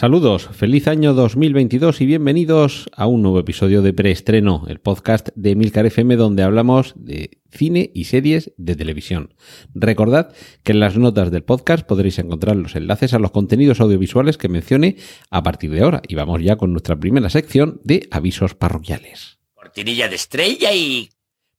Saludos, feliz año 2022 y bienvenidos a un nuevo episodio de Preestreno, el podcast de Milcar FM donde hablamos de cine y series de televisión. Recordad que en las notas del podcast podréis encontrar los enlaces a los contenidos audiovisuales que mencione a partir de ahora y vamos ya con nuestra primera sección de avisos parroquiales. Cortinilla de estrella y...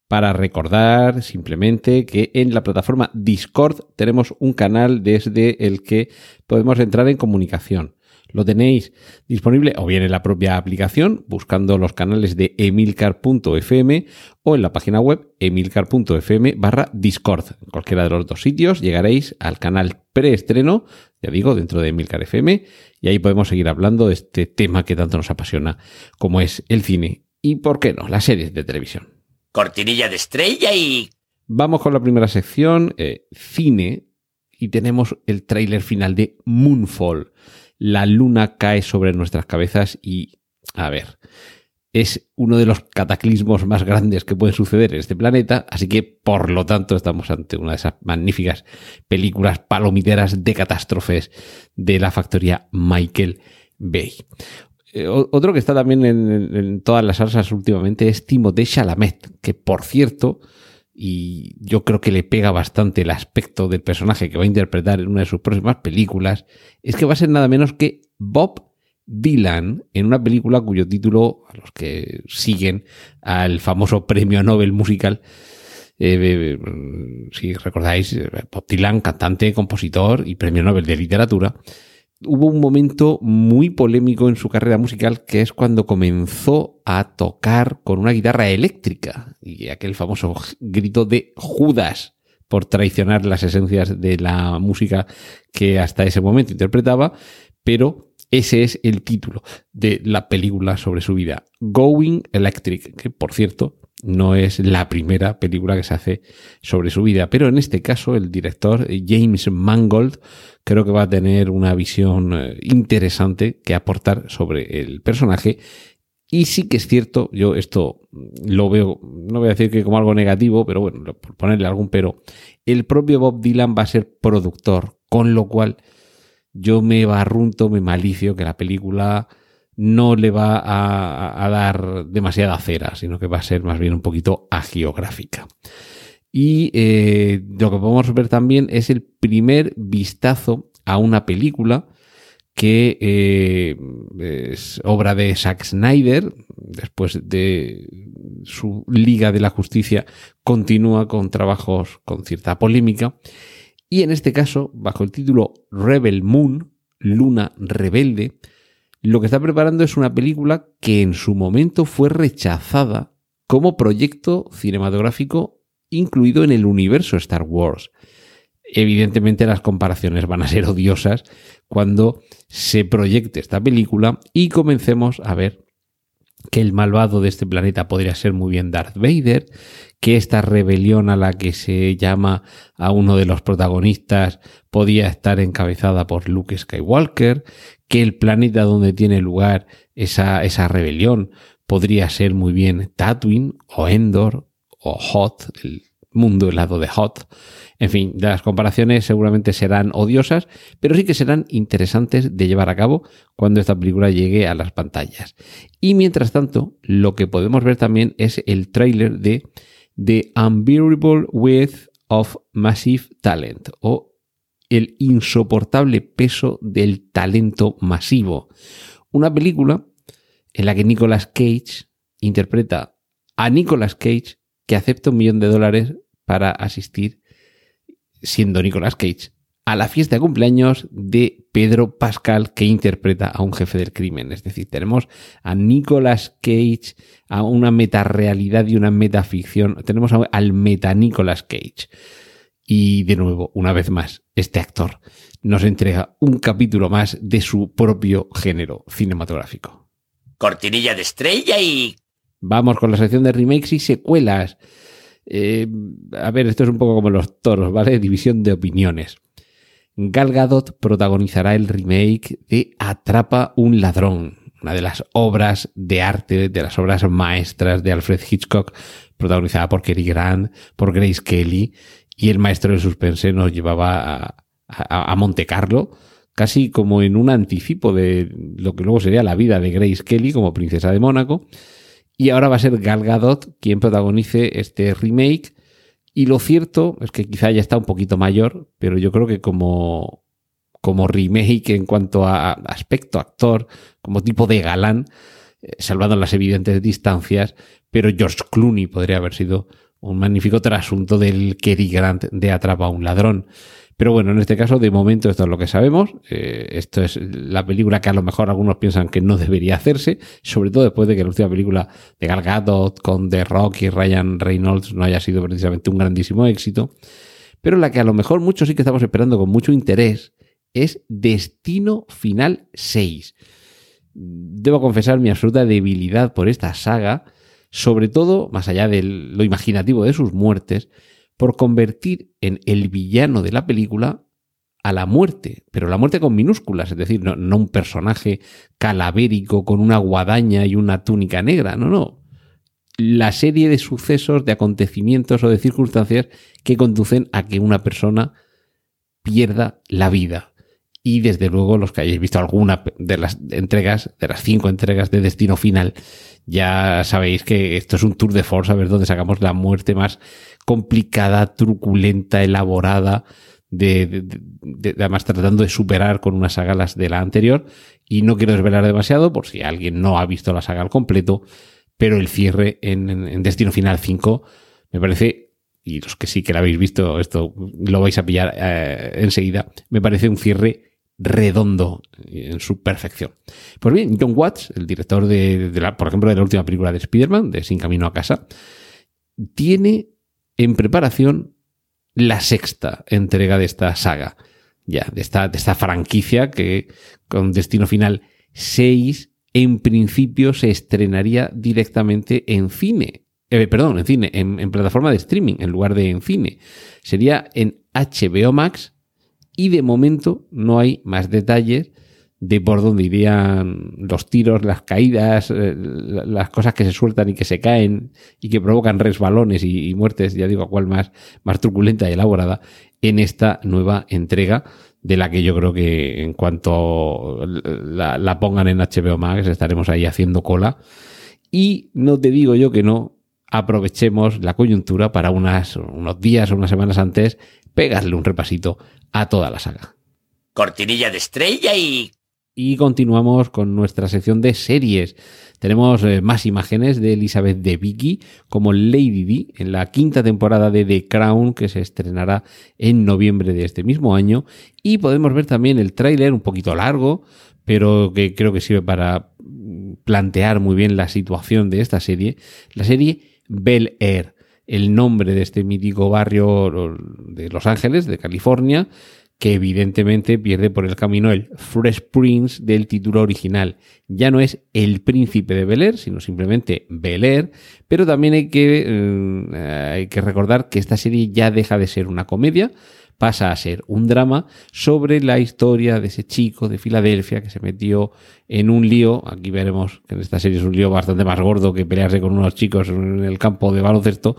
Para recordar simplemente que en la plataforma Discord tenemos un canal desde el que podemos entrar en comunicación. Lo tenéis disponible o bien en la propia aplicación, buscando los canales de emilcar.fm o en la página web emilcar.fm barra Discord. En cualquiera de los dos sitios llegaréis al canal preestreno, ya digo, dentro de Emilcar FM, y ahí podemos seguir hablando de este tema que tanto nos apasiona, como es el cine y, ¿por qué no?, las series de televisión. Cortinilla de estrella y... Vamos con la primera sección, eh, cine, y tenemos el tráiler final de Moonfall la luna cae sobre nuestras cabezas y, a ver, es uno de los cataclismos más grandes que pueden suceder en este planeta, así que por lo tanto estamos ante una de esas magníficas películas palomiteras de catástrofes de la factoría Michael Bay. Eh, otro que está también en, todas las salsas últimamente es Timothée Chalamet, que por cierto, y yo creo que le pega bastante el aspecto del personaje que va a interpretar en una de sus próximas películas, es que va a ser nada menos que Bob Dylan en una película cuyo título, a los que siguen al famoso premio Nobel musical, eh, si recordáis, Bob Dylan, cantante, compositor y premio Nobel de literatura, hubo un momento muy polémico en su carrera musical que es cuando comenzó a tocar con una guitarra eléctrica y aquel famoso grito de Judas por traicionar las esencias de la música que hasta ese momento interpretaba, pero ese es el título de la película sobre su vida, Going Electric, que por cierto no es la primera película que se hace sobre su vida, pero en este caso el director James Mangold creo que va a tener una visión eh, interesante que aportar sobre el personaje. Y sí que es cierto, yo esto lo veo, no voy a decir que como algo negativo, pero bueno, por ponerle algún pero, el propio Bob Dylan va a ser productor, con lo cual yo me barrunto, me malicio que la película no le va a, dar demasiada cera, sino que va a ser más bien un poquito agiográfica. Y eh, lo que podemos ver también es el primer vistazo a una película que eh, es obra de Zack Snyder, después de su Liga de la Justicia, continúa con trabajos con cierta polémica. Y en este caso, bajo el título Rebel Moon, Luna Rebelde, lo que está preparando es una película que en su momento fue rechazada como proyecto cinematográfico incluido en el universo Star Wars. Evidentemente las comparaciones van a ser odiosas cuando se proyecte esta película y comencemos a ver que el malvado de este planeta podría ser muy bien Darth Vader, que esta rebelión a la que se llama a uno de los protagonistas podía estar encabezada por Luke Skywalker, que el planeta donde tiene lugar esa, esa rebelión podría ser muy bien Tatooine o Endor o Hot, el mundo helado de Hot. En fin, las comparaciones seguramente serán odiosas, pero sí que serán interesantes de llevar a cabo cuando esta película llegue a las pantallas. Y mientras tanto, lo que podemos ver también es el tráiler de The Unbearable Width of Massive Talent o El insoportable peso del talento masivo. Una película en la que Nicolas Cage interpreta a Nicolas Cage que acepta un millón de dólares para asistir, siendo Nicolas Cage, a la fiesta de cumpleaños de Pedro Pascal que interpreta a un jefe del crimen. Es decir, tenemos a Nicolas Cage, a una metarealidad y una metaficción. Tenemos al meta Nicolas Cage. Y de nuevo, una vez más, este actor nos entrega un capítulo más de su propio género cinematográfico. Cortinilla de estrella y Vamos con la sección de remakes y secuelas. Eh, a ver, esto es un poco como los toros, ¿vale? División de opiniones. Gal Gadot protagonizará el remake de Atrapa un ladrón, una de las obras de arte, de las obras maestras de Alfred Hitchcock, protagonizada por Cary Grant, por Grace Kelly, y el maestro del suspense nos llevaba a, a, a Monte Carlo, casi como en un anticipo de lo que luego sería la vida de Grace Kelly como princesa de Mónaco. Y ahora va a ser Gal Gadot quien protagonice este remake. Y lo cierto es que quizá ya está un poquito mayor, pero yo creo que como, como remake en cuanto a aspecto actor, como tipo de galán, eh, salvando las evidentes distancias, pero George Clooney podría haber sido un magnífico trasunto del Cary Grant de Atrapa a un ladrón. Pero bueno, en este caso, de momento, esto es lo que sabemos. Eh, esto es la película que a lo mejor algunos piensan que no debería hacerse, sobre todo después de que la última película de Gal Gadot con The Rock y Ryan Reynolds no haya sido precisamente un grandísimo éxito. Pero la que a lo mejor muchos sí que estamos esperando con mucho interés es Destino Final 6. Debo confesar mi absoluta debilidad por esta saga, sobre todo, más allá de lo imaginativo de sus muertes, por convertir en el villano de la película a la muerte, pero la muerte con minúsculas, es decir, no, un personaje calavérico con una guadaña y una túnica negra, no, no. La serie de sucesos, de acontecimientos o de circunstancias que conducen a que una persona pierda la vida. Y desde luego los que hayáis visto alguna de las entregas, de las cinco entregas de Destino Final, ya sabéis que esto es un tour de force, a ver dónde sacamos la muerte más complicada, truculenta, elaborada, de, de, de, además tratando de superar con una saga las de la anterior. Y no quiero desvelar demasiado por si alguien no ha visto la saga al completo, pero el cierre en Destino Final 5 me parece, y los que sí que la habéis visto, esto lo vais a pillar eh, enseguida, me parece un cierre redondo en su perfección. Pues bien, John Watts, el director de, la, por ejemplo, de la última película de Spider-Man, de Sin Camino a Casa, tiene en preparación la sexta entrega de esta saga, ya, de esta, de esta franquicia que con destino final 6 en principio se estrenaría directamente en cine. Eh, perdón, en cine, en, plataforma de streaming, en lugar de en cine. Sería en HBO Max y de momento no hay más detalles de por dónde irían los tiros, las caídas, eh, las cosas que se sueltan y que se caen y que provocan resbalones y, muertes, ya digo, cuál más, más truculenta y elaborada, en esta nueva entrega de la que yo creo que en cuanto la, pongan en HBO Max estaremos ahí haciendo cola. Y no te digo yo que no, aprovechemos la coyuntura para unos días o unas semanas antes pegarle un repasito a toda la saga. Cortinilla de estrella y y continuamos con nuestra sección de series. Tenemos eh, más imágenes de Elizabeth de Vicky como Lady D en la quinta temporada de The Crown que se estrenará en noviembre de este mismo año. Y podemos ver también el tráiler un poquito largo, pero que creo que sirve para plantear muy bien la situación de esta serie. La serie Bel Air, el nombre de este mítico barrio de Los Ángeles, de California, que evidentemente pierde por el camino el Fresh Prince del título original. Ya no es el príncipe de Bel Air, sino simplemente Bel Air, pero también hay que, eh, hay que recordar que esta serie ya deja de ser una comedia, pasa a ser un drama sobre la historia de ese chico de Filadelfia que se metió en un lío, aquí veremos que en esta serie es un lío bastante más gordo que pelearse con unos chicos en el campo de baloncesto,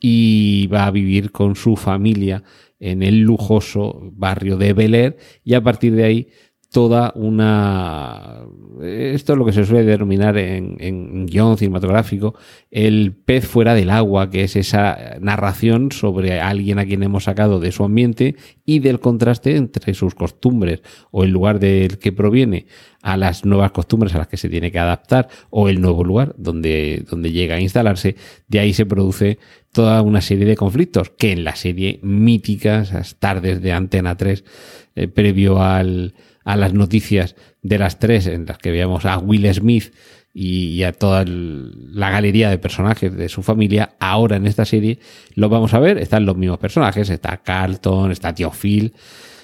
y va a vivir con su familia en el lujoso barrio de Bel Air. Y a partir de ahí toda una... Esto es lo que se suele denominar en, en guion cinematográfico el pez fuera del agua, que es esa narración sobre alguien a quien hemos sacado de su ambiente y del contraste entre sus costumbres o el lugar del que proviene a las nuevas costumbres a las que se tiene que adaptar o el nuevo lugar donde, donde llega a instalarse. De ahí se produce toda una serie de conflictos que en la serie mítica, esas tardes de Antena 3, eh, previo al a las noticias de las tres en las que veíamos a Will Smith y, a toda la galería de personajes de su familia, ahora en esta serie lo vamos a ver, están los mismos personajes, está Carlton, está Tío Phil,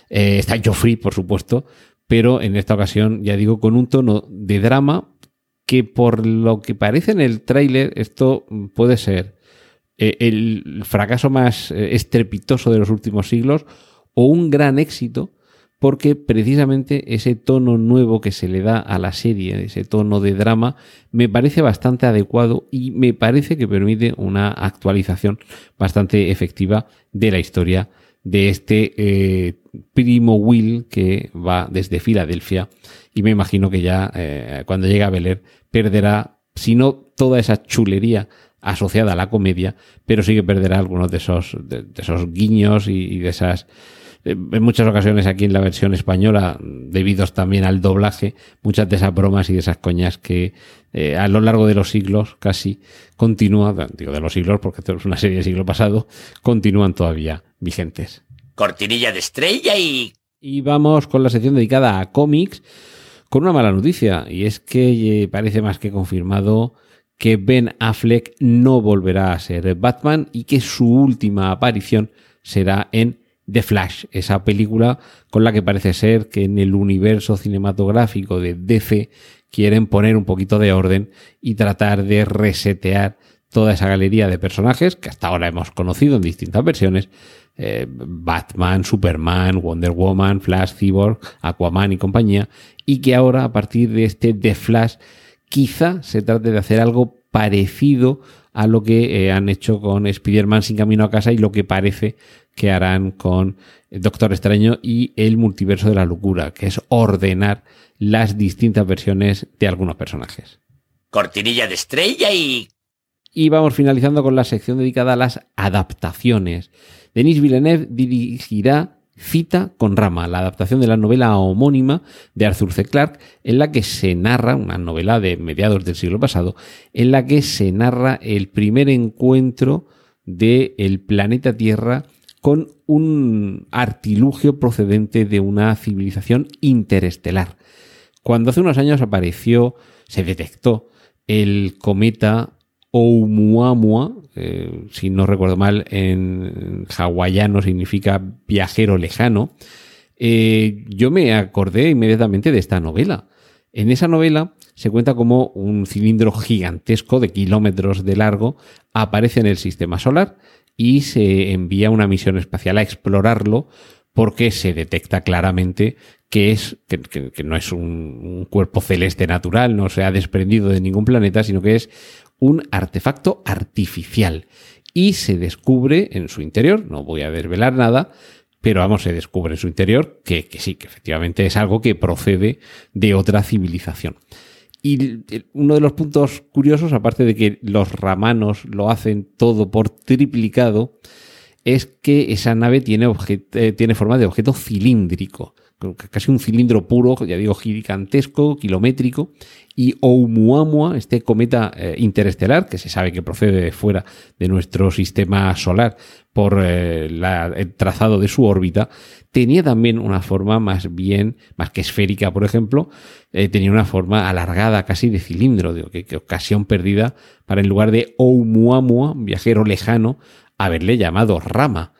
eh, está Joffrey, por supuesto, pero en esta ocasión, ya digo, con un tono de drama que por lo que parece en el tráiler, esto puede ser eh, el fracaso más eh, estrepitoso de los últimos siglos o un gran éxito porque precisamente ese tono nuevo que se le da a la serie, ese tono de drama, me parece bastante adecuado y me parece que permite una actualización bastante efectiva de la historia de este eh, primo Will que va desde Filadelfia y me imagino que ya eh, cuando llegue a Bel perderá, si no toda esa chulería asociada a la comedia, pero sí que perderá algunos de esos, de, esos guiños y de esas en muchas ocasiones aquí en la versión española, debidos también al doblaje, muchas de esas bromas y de esas coñas que eh, a lo largo de los siglos casi continúan, digo de los siglos porque esto es una serie del siglo pasado, continúan todavía vigentes. Cortinilla de estrella y... Y vamos con la sección dedicada a cómics con una mala noticia y es que eh, parece más que confirmado que Ben Affleck no volverá a ser Batman y que su última aparición será en The Flash, esa película con la que parece ser que en el universo cinematográfico de DC quieren poner un poquito de orden y tratar de resetear toda esa galería de personajes que hasta ahora hemos conocido en distintas versiones. Eh, Batman, Superman, Wonder Woman, Flash, Cyborg, Aquaman y compañía. Y que ahora, a partir de este The Flash, quizá se trate de hacer algo parecido a lo que eh, han hecho con Spider-Man sin camino a casa y lo que parece que harán con Doctor Extraño y el multiverso de la locura, que es ordenar las distintas versiones de algunos personajes. Cortinilla de estrella y... Y vamos finalizando con la sección dedicada a las adaptaciones. Denis Villeneuve dirigirá Cita con Rama, la adaptación de la novela homónima de Arthur C. Clarke, en la que se narra, una novela de mediados del siglo pasado, en la que se narra el primer encuentro del el planeta Tierra con un artilugio procedente de una civilización interestelar. Cuando hace unos años apareció, se detectó el cometa Oumuamua, eh, si no recuerdo mal, en hawaiano significa viajero lejano, eh, yo me acordé inmediatamente de esta novela. En esa novela se cuenta como un cilindro gigantesco de kilómetros de largo aparece en el sistema solar y se envía una misión espacial a explorarlo porque se detecta claramente que, es, que, no es un, cuerpo celeste natural, no se ha desprendido de ningún planeta, sino que es un artefacto artificial. Y se descubre en su interior, no voy a desvelar nada, pero vamos, se descubre en su interior que, que sí, que efectivamente es algo que procede de otra civilización. Y uno de los puntos curiosos, aparte de que los ramanos lo hacen todo por triplicado, es que esa nave tiene, eh, tiene forma de objeto cilíndrico casi un cilindro puro, ya digo, gigantesco, kilométrico, y Oumuamua, este cometa eh, interestelar, que se sabe que procede de fuera de nuestro sistema solar por eh, el trazado de su órbita, tenía también una forma más bien, más que esférica, por ejemplo, eh, tenía una forma alargada, casi de cilindro, digo, que, ocasión perdida para en lugar de Oumuamua, viajero lejano, haberle llamado Rama.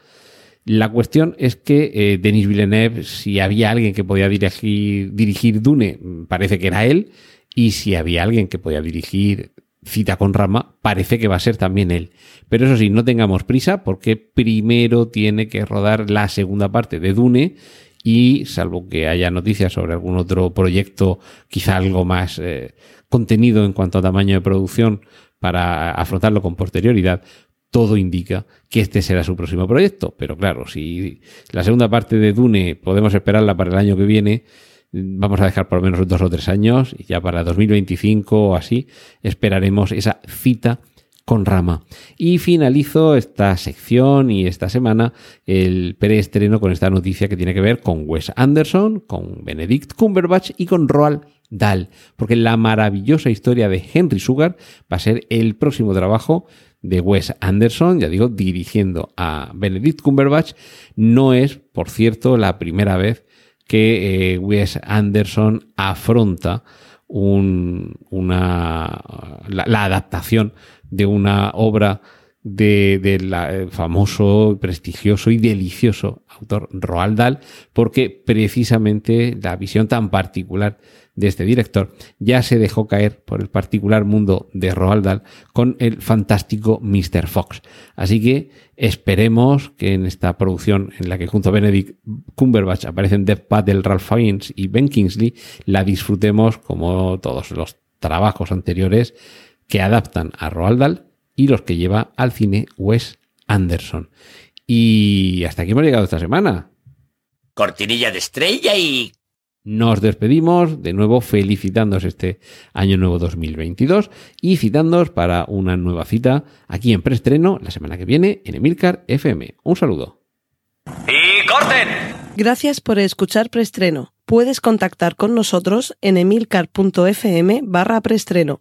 La cuestión es que eh, Denis Villeneuve, si había alguien que podía dirigir, dirigir Dune, parece que era él, y si había alguien que podía dirigir Cita con Rama, parece que va a ser también él. Pero eso sí, no tengamos prisa porque primero tiene que rodar la segunda parte de Dune y salvo que haya noticias sobre algún otro proyecto, quizá algo más eh, contenido en cuanto a tamaño de producción para afrontarlo con posterioridad, todo indica que este será su próximo proyecto. Pero claro, si la segunda parte de Dune podemos esperarla para el año que viene, vamos a dejar por lo menos dos o tres años y ya para 2025 o así esperaremos esa cita con Rama. Y finalizo esta sección y esta semana el preestreno con esta noticia que tiene que ver con Wes Anderson, con Benedict Cumberbatch y con Roald Dahl, porque la maravillosa historia de Henry Sugar va a ser el próximo trabajo de Wes Anderson, ya digo, dirigiendo a Benedict Cumberbatch. No es, por cierto, la primera vez que eh, Wes Anderson afronta un, una, la, adaptación de una obra del eh, famoso, prestigioso y delicioso autor Roald Dahl, porque precisamente la visión tan particular de este director ya se dejó caer por el particular mundo de Roald Dahl con el fantástico Mr. Fox. Así que esperemos que en esta producción en la que junto a Benedict Cumberbatch aparecen Dev Patel, Ralph Fiennes y Ben Kingsley, la disfrutemos como todos los trabajos anteriores que adaptan a Roald Dahl y los que lleva al cine Wes Anderson. Y hasta aquí hemos llegado esta semana. Cortinilla de estrella y... Nos despedimos de nuevo felicitándoos este año nuevo 2022 y citándoos para una nueva cita aquí en preestreno la semana que viene en Emilcar FM. Un saludo. ¡Y corten! Gracias por escuchar preestreno. Puedes contactar con nosotros en emilcar.fm barra preestreno